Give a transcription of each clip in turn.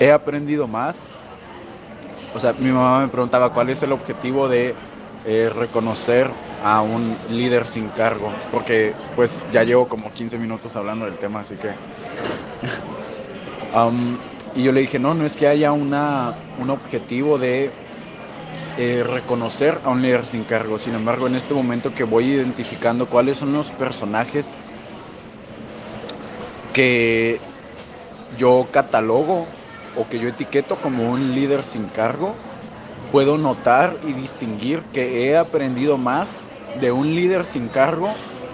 he aprendido más. O sea, mi mamá me preguntaba cuál es el objetivo de eh, reconocer a un líder sin cargo, porque pues ya llevo como 15 minutos hablando del tema, así que... Um, y yo le dije, no, no es que haya una, un objetivo de eh, reconocer a un líder sin cargo. Sin embargo, en este momento que voy identificando cuáles son los personajes que yo catalogo o que yo etiqueto como un líder sin cargo, puedo notar y distinguir que he aprendido más de un líder sin cargo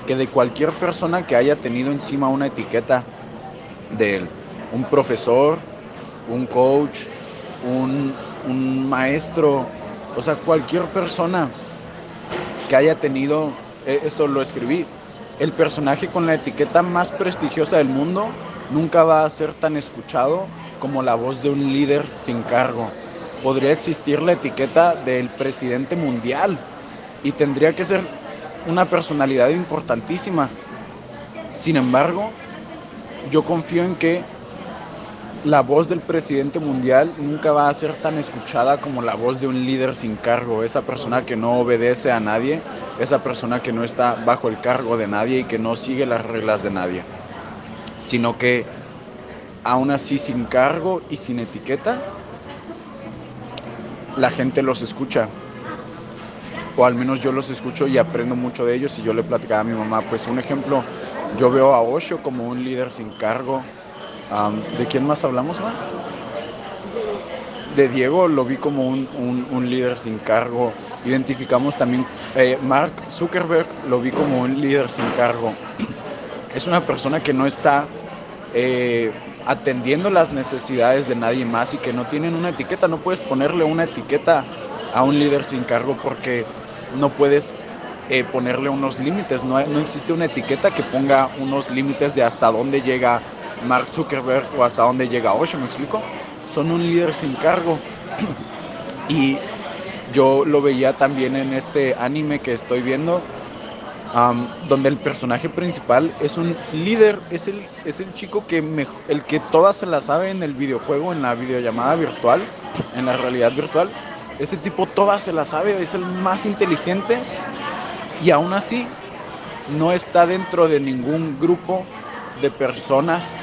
que de cualquier persona que haya tenido encima una etiqueta de él. Un profesor, un coach, un, un maestro, o sea, cualquier persona que haya tenido, eh, esto lo escribí, el personaje con la etiqueta más prestigiosa del mundo nunca va a ser tan escuchado como la voz de un líder sin cargo. Podría existir la etiqueta del presidente mundial y tendría que ser una personalidad importantísima. Sin embargo, yo confío en que la voz del presidente mundial nunca va a ser tan escuchada como la voz de un líder sin cargo, esa persona que no obedece a nadie, esa persona que no está bajo el cargo de nadie y que no sigue las reglas de nadie, sino que aún así sin cargo y sin etiqueta, la gente los escucha. O al menos yo los escucho y aprendo mucho de ellos y yo le platicaba a mi mamá, pues un ejemplo, yo veo a Osho como un líder sin cargo, ¿De quién más hablamos, man? De Diego lo vi como un, líder sin cargo. Identificamos también, eh, Mark Zuckerberg lo vi como un líder sin cargo. Es una persona que no está eh, atendiendo las necesidades de nadie más y que no tienen una etiqueta. No puedes ponerle una etiqueta a un líder sin cargo porque no puedes eh, ponerle unos límites. No, no existe una etiqueta que ponga unos límites de hasta dónde llega Mark Zuckerberg o hasta dónde llega Osho, ¿me explico? Son un líder sin cargo. y yo lo veía también en este anime que estoy viendo, donde el personaje principal es un líder, es el, es el chico que el que todas se la sabe en el videojuego, en la videollamada virtual, en la realidad virtual. Ese tipo todas se la sabe, es el más inteligente y aún así no está dentro de ningún grupo de personas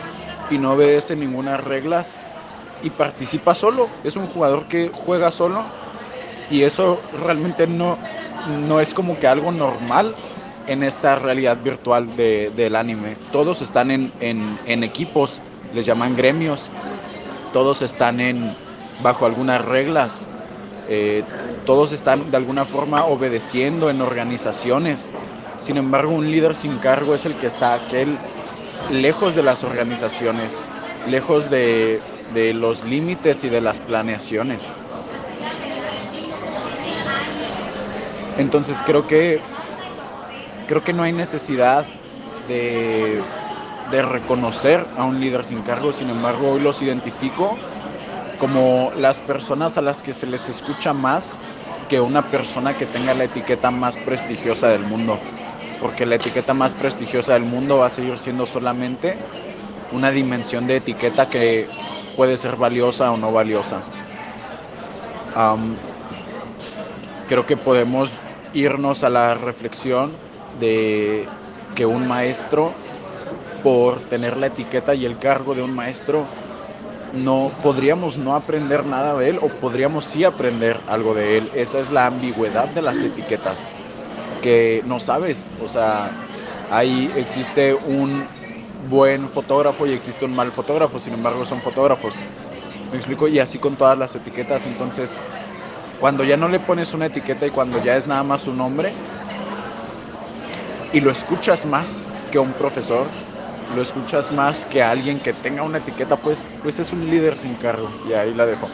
y no obedece ninguna reglas y participa solo. Es un jugador que juega solo y eso realmente no, no es como que algo normal en esta realidad virtual de, del anime. Todos están en, en, equipos, les llaman gremios, todos están en, bajo algunas reglas, eh, todos están de alguna forma obedeciendo en organizaciones. Sin embargo, un líder sin cargo es el que está aquel lejos de las organizaciones, lejos de, los límites y de las planeaciones. Entonces creo que creo que no hay necesidad de, de, reconocer a un líder sin cargo, sin embargo hoy los identifico como las personas a las que se les escucha más que una persona que tenga la etiqueta más prestigiosa del mundo porque la etiqueta más prestigiosa del mundo va a seguir siendo solamente una dimensión de etiqueta que puede ser valiosa o no valiosa. creo que podemos irnos a la reflexión de que un maestro, por tener la etiqueta y el cargo de un maestro, no podríamos no aprender nada de él o podríamos sí aprender algo de él. Esa es la ambigüedad de las etiquetas que no sabes. O sea, ahí existe un buen fotógrafo y existe un mal fotógrafo, sin embargo son fotógrafos. ¿Me explico? Y así con todas las etiquetas. Entonces, cuando ya no le pones una etiqueta y cuando ya es nada más un nombre, y lo escuchas más que un profesor, lo escuchas más que alguien que tenga una etiqueta, pues, pues es un líder sin cargo. Y ahí la dejo.